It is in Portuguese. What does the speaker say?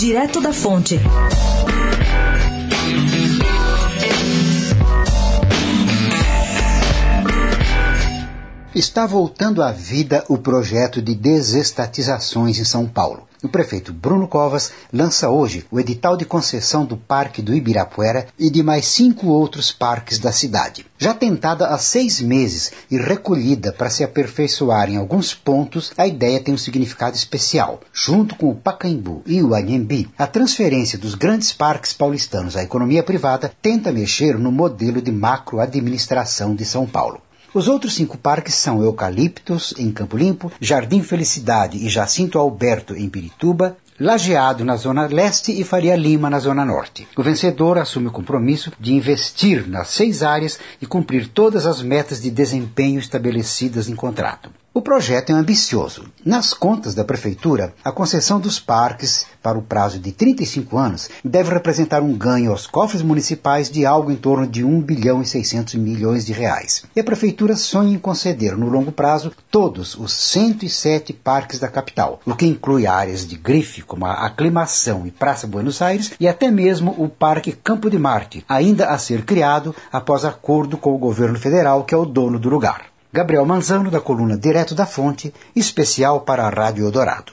Direto da Fonte. Está voltando à vida o projeto de desestatizações em São Paulo. O prefeito Bruno Covas lança hoje o edital de concessão do Parque do Ibirapuera e de mais cinco outros parques da cidade. Já tentada há seis meses e recolhida para se aperfeiçoar em alguns pontos, a ideia tem um significado especial. Junto com o Pacaembu e o Anhembi, a transferência dos grandes parques paulistanos à economia privada tenta mexer no modelo de macroadministração de São Paulo. Os outros cinco parques são Eucaliptos, em Campo Limpo, Jardim Felicidade e Jacinto Alberto, em Pirituba, Lajeado na Zona Leste e Faria Lima na Zona Norte. O vencedor assume o compromisso de investir nas seis áreas e cumprir todas as metas de desempenho estabelecidas em contrato. O projeto é ambicioso. Nas contas da Prefeitura, a concessão dos parques para o prazo de 35 anos deve representar um ganho aos cofres municipais de algo em torno de 1 bilhão e 600 milhões de reais. E a Prefeitura sonha em conceder, no longo prazo, todos os 107 parques da capital, o que inclui áreas de grife como a Aclimação e Praça Buenos Aires e até mesmo o Parque Campo de Marte, ainda a ser criado após acordo com o governo federal, que é o dono do lugar. Gabriel Manzano, da coluna Direto da Fonte, especial para a Rádio Eldorado.